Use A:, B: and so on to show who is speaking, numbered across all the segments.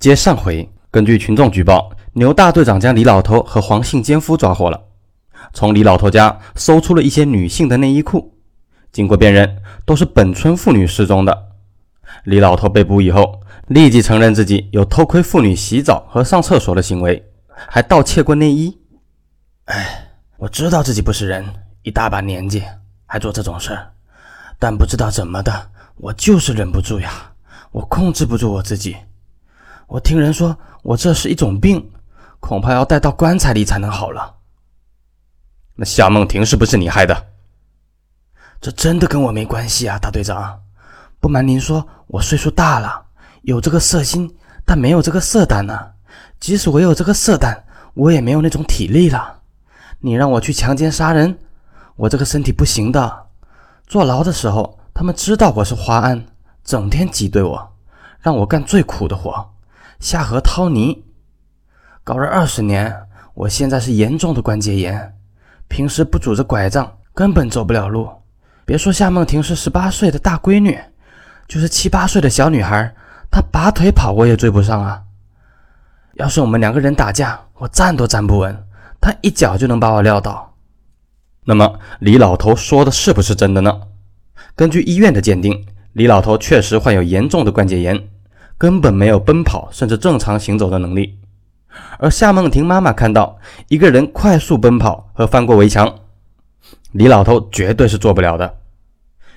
A: 接上回，根据群众举报，牛大队长将李老头和黄姓奸夫抓获了，从李老头家搜出了一些女性的内衣裤，经过辨认，都是本村妇女失踪的。李老头被捕以后，立即承认自己有偷窥妇女洗澡和上厕所的行为，还盗窃过内衣。
B: 哎，我知道自己不是人，一大把年纪还做这种事儿，但不知道怎么的，我就是忍不住呀，我控制不住我自己。我听人说，我这是一种病，恐怕要带到棺材里才能好了。
A: 那夏梦婷是不是你害的？
B: 这真的跟我没关系啊，大队长。不瞒您说，我岁数大了，有这个色心，但没有这个色胆呢。即使我有这个色胆，我也没有那种体力了。你让我去强奸杀人，我这个身体不行的。坐牢的时候，他们知道我是花安，整天挤兑我，让我干最苦的活。下河掏泥，搞了二十年，我现在是严重的关节炎，平时不拄着拐杖根本走不了路。别说夏梦婷是十八岁的大闺女，就是七八岁的小女孩，她拔腿跑我也追不上啊。要是我们两个人打架，我站都站不稳，她一脚就能把我撂倒。
A: 那么李老头说的是不是真的呢？根据医院的鉴定，李老头确实患有严重的关节炎。根本没有奔跑甚至正常行走的能力，而夏梦婷妈妈看到一个人快速奔跑和翻过围墙，李老头绝对是做不了的。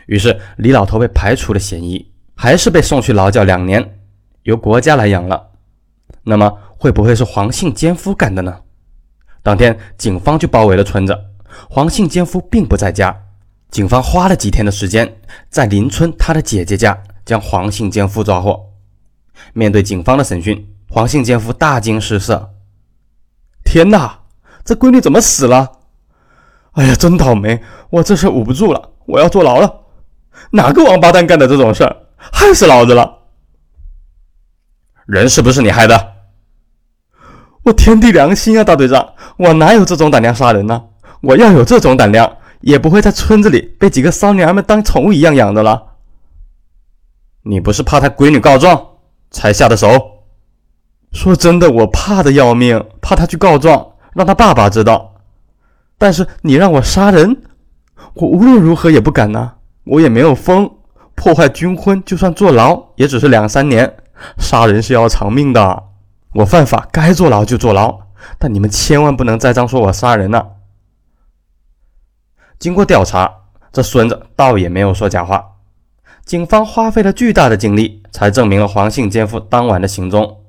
A: 于是李老头被排除了嫌疑，还是被送去劳教两年，由国家来养了。那么会不会是黄姓奸夫干的呢？当天警方就包围了村子，黄姓奸夫并不在家。警方花了几天的时间，在邻村他的姐姐家将黄姓奸夫抓获。面对警方的审讯，黄姓奸夫大惊失色：“天哪，这闺女怎么死了？哎呀，真倒霉！我这事捂不住了，我要坐牢了！哪个王八蛋干的这种事儿？害死老子了！人是不是你害的？我天地良心啊，大队长，我哪有这种胆量杀人呢？我要有这种胆量，也不会在村子里被几个骚娘们当宠物一样养的了。你不是怕他闺女告状？”才下的手。说真的，我怕的要命，怕他去告状，让他爸爸知道。但是你让我杀人，我无论如何也不敢呐。我也没有疯，破坏军婚，就算坐牢，也只是两三年。杀人是要偿命的，我犯法该坐牢就坐牢。但你们千万不能栽赃说我杀人呐。经过调查，这孙子倒也没有说假话。警方花费了巨大的精力，才证明了黄姓奸夫当晚的行踪。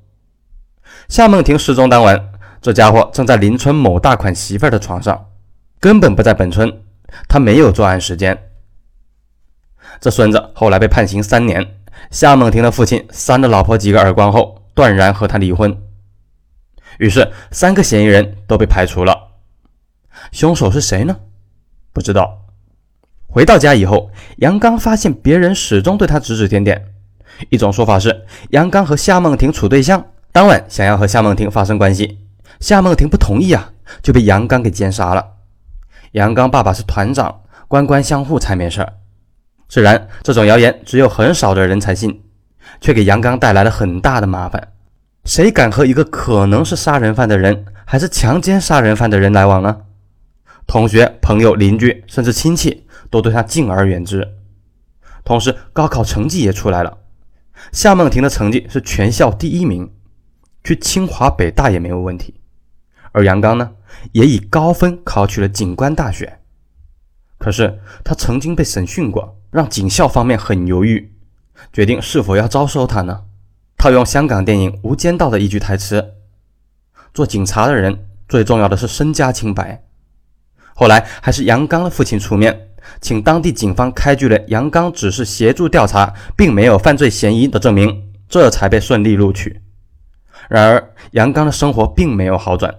A: 夏梦婷失踪当晚，这家伙正在邻村某大款媳妇的床上，根本不在本村，他没有作案时间。这孙子后来被判刑三年。夏梦婷的父亲扇了老婆几个耳光后，断然和他离婚。于是，三个嫌疑人都被排除了。凶手是谁呢？不知道。回到家以后，杨刚发现别人始终对他指指点点。一种说法是，杨刚和夏梦婷处对象，当晚想要和夏梦婷发生关系，夏梦婷不同意啊，就被杨刚给奸杀了。杨刚爸爸是团长，官官相护才没事儿。虽然这种谣言只有很少的人才信，却给杨刚带来了很大的麻烦。谁敢和一个可能是杀人犯的人，还是强奸杀人犯的人来往呢？同学、朋友、邻居，甚至亲戚都对他敬而远之。同时，高考成绩也出来了，夏梦婷的成绩是全校第一名，去清华、北大也没有问题。而杨刚呢，也以高分考取了警官大学。可是他曾经被审讯过，让警校方面很犹豫，决定是否要招收他呢？套用香港电影《无间道》的一句台词：“做警察的人最重要的是身家清白。”后来还是杨刚的父亲出面，请当地警方开具了杨刚只是协助调查，并没有犯罪嫌疑的证明，这才被顺利录取。然而，杨刚的生活并没有好转，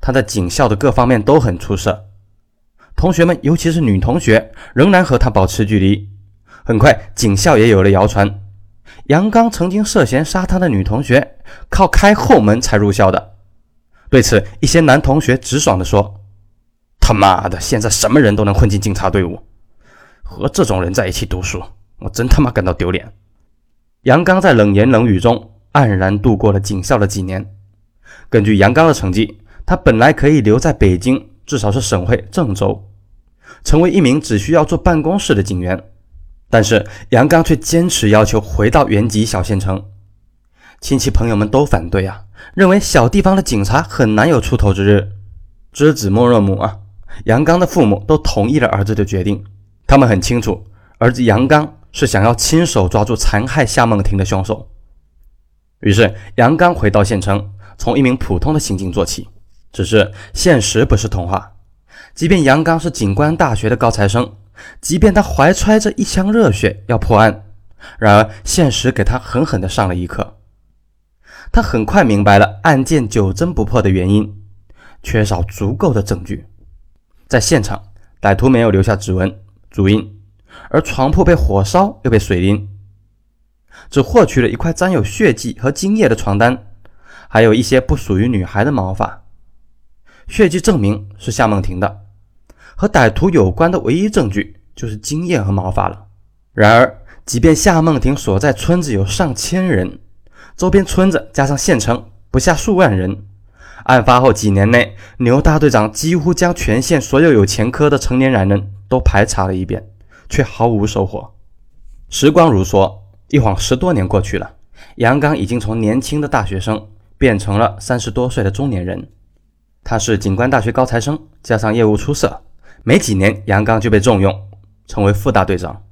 A: 他在警校的各方面都很出色，同学们尤其是女同学仍然和他保持距离。很快，警校也有了谣传，杨刚曾经涉嫌杀他的女同学，靠开后门才入校的。对此，一些男同学直爽地说。他妈的！现在什么人都能混进警察队伍，和这种人在一起读书，我真他妈感到丢脸。杨刚在冷言冷语中黯然度过了警校的几年。根据杨刚的成绩，他本来可以留在北京，至少是省会郑州，成为一名只需要坐办公室的警员。但是杨刚却坚持要求回到原籍小县城，亲戚朋友们都反对啊，认为小地方的警察很难有出头之日。知子莫若母啊，杨刚的父母都同意了儿子的决定。他们很清楚，儿子杨刚是想要亲手抓住残害夏梦婷的凶手。于是杨刚回到县城，从一名普通的刑警做起。只是现实不是童话，即便杨刚是警官大学的高材生。即便他怀揣着一腔热血要破案，然而现实给他狠狠地上了一课。他很快明白了案件久侦不破的原因：缺少足够的证据。在现场，歹徒没有留下指纹、足印，而床铺被火烧又被水淋，只获取了一块沾有血迹和精液的床单，还有一些不属于女孩的毛发。血迹证明是夏梦婷的。和歹徒有关的唯一证据就是精液和毛发了。然而，即便夏梦婷所在村子有上千人，周边村子加上县城不下数万人，案发后几年内，牛大队长几乎将全县所有有前科的成年男人都排查了一遍，却毫无收获。时光如梭，一晃十多年过去了，杨刚已经从年轻的大学生变成了三十多岁的中年人。他是警官大学高材生，加上业务出色。没几年，杨刚就被重用，成为副大队长。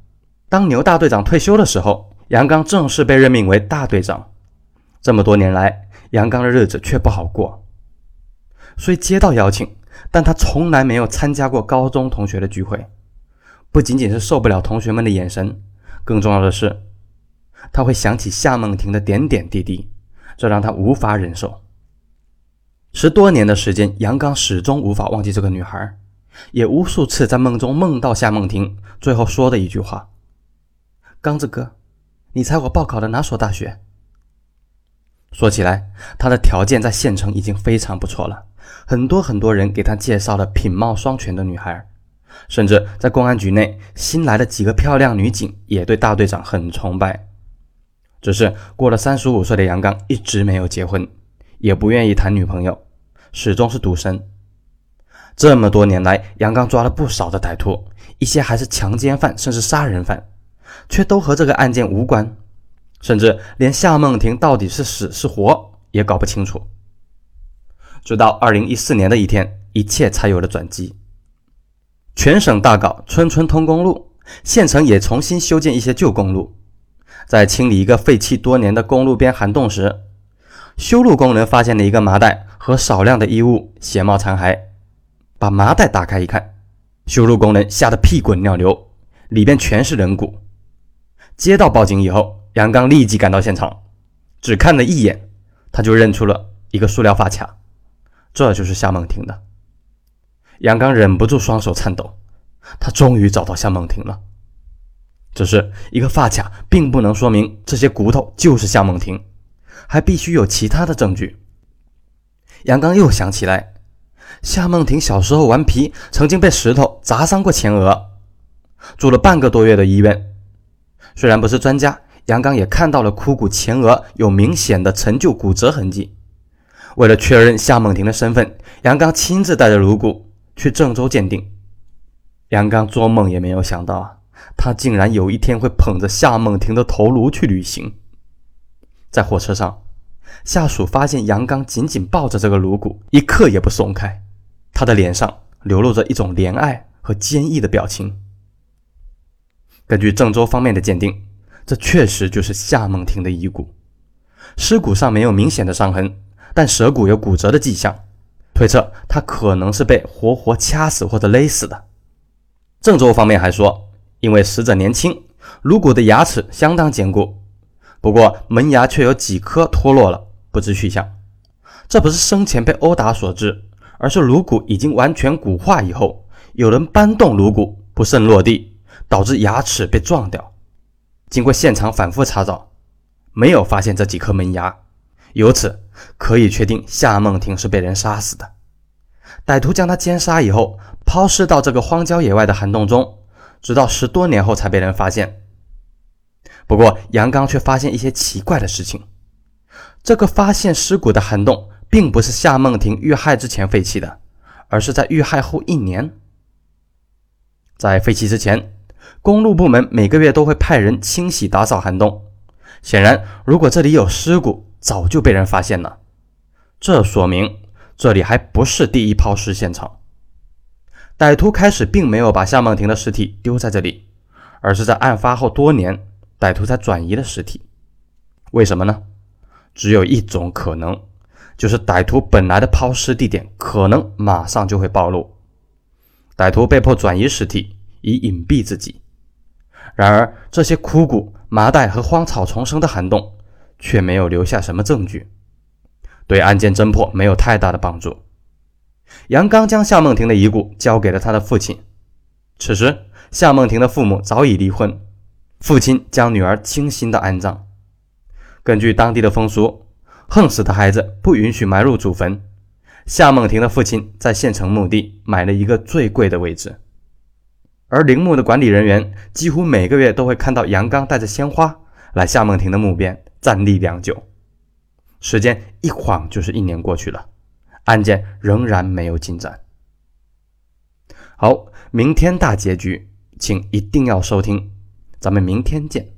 A: 当牛大队长退休的时候，杨刚正式被任命为大队长。这么多年来，杨刚的日子却不好过。虽接到邀请，但他从来没有参加过高中同学的聚会。不仅仅是受不了同学们的眼神，更重要的是，他会想起夏梦婷的点点滴滴，这让他无法忍受。十多年的时间，杨刚始终无法忘记这个女孩。也无数次在梦中梦到夏梦婷，最后说的一句话：“刚子哥，你猜我报考的哪所大学？”说起来，他的条件在县城已经非常不错了，很多很多人给他介绍了品貌双全的女孩，甚至在公安局内新来的几个漂亮女警也对大队长很崇拜。只是过了三十五岁的杨刚一直没有结婚，也不愿意谈女朋友，始终是独身。这么多年来，杨刚抓了不少的歹徒，一些还是强奸犯，甚至杀人犯，却都和这个案件无关，甚至连夏梦婷到底是死是活也搞不清楚。直到二零一四年的一天，一切才有了转机。全省大搞村村通公路，县城也重新修建一些旧公路。在清理一个废弃多年的公路边涵洞时，修路工人发现了一个麻袋和少量的衣物、鞋帽残骸。把麻袋打开一看，修路工人吓得屁滚尿流，里边全是人骨。接到报警以后，杨刚立即赶到现场，只看了一眼，他就认出了一个塑料发卡，这就是夏梦婷的。杨刚忍不住双手颤抖，他终于找到夏梦婷了。只是一个发卡并不能说明这些骨头就是夏梦婷，还必须有其他的证据。杨刚又想起来。夏梦婷小时候顽皮，曾经被石头砸伤过前额，住了半个多月的医院。虽然不是专家，杨刚也看到了枯骨前额有明显的陈旧骨折痕迹。为了确认夏梦婷的身份，杨刚亲自带着颅骨去郑州鉴定。杨刚做梦也没有想到啊，他竟然有一天会捧着夏梦婷的头颅去旅行。在火车上。下属发现杨刚紧紧抱着这个颅骨，一刻也不松开，他的脸上流露着一种怜爱和坚毅的表情。根据郑州方面的鉴定，这确实就是夏梦婷的遗骨。尸骨上没有明显的伤痕，但舌骨有骨折的迹象，推测他可能是被活活掐死或者勒死的。郑州方面还说，因为死者年轻，颅骨的牙齿相当坚固。不过门牙却有几颗脱落了，不知去向。这不是生前被殴打所致，而是颅骨已经完全骨化以后，有人搬动颅骨不慎落地，导致牙齿被撞掉。经过现场反复查找，没有发现这几颗门牙，由此可以确定夏梦婷是被人杀死的。歹徒将她奸杀以后，抛尸到这个荒郊野外的涵洞中，直到十多年后才被人发现。不过，杨刚却发现一些奇怪的事情。这个发现尸骨的涵洞，并不是夏梦婷遇害之前废弃的，而是在遇害后一年。在废弃之前，公路部门每个月都会派人清洗打扫涵洞。显然，如果这里有尸骨，早就被人发现了。这说明这里还不是第一抛尸现场。歹徒开始并没有把夏梦婷的尸体丢在这里，而是在案发后多年，歹徒才转移了尸体。为什么呢？只有一种可能，就是歹徒本来的抛尸地点可能马上就会暴露，歹徒被迫转移尸体以隐蔽自己。然而，这些枯骨、麻袋和荒草丛生的涵洞却没有留下什么证据，对案件侦破没有太大的帮助。杨刚将夏梦婷的遗骨交给了他的父亲。此时，夏梦婷的父母早已离婚，父亲将女儿精心的安葬。根据当地的风俗，横死的孩子不允许埋入祖坟。夏梦婷的父亲在县城墓地买了一个最贵的位置，而陵墓的管理人员几乎每个月都会看到杨刚带着鲜花来夏梦婷的墓边站立良久。时间一晃就是一年过去了。案件仍然没有进展。好，明天大结局，请一定要收听，咱们明天见。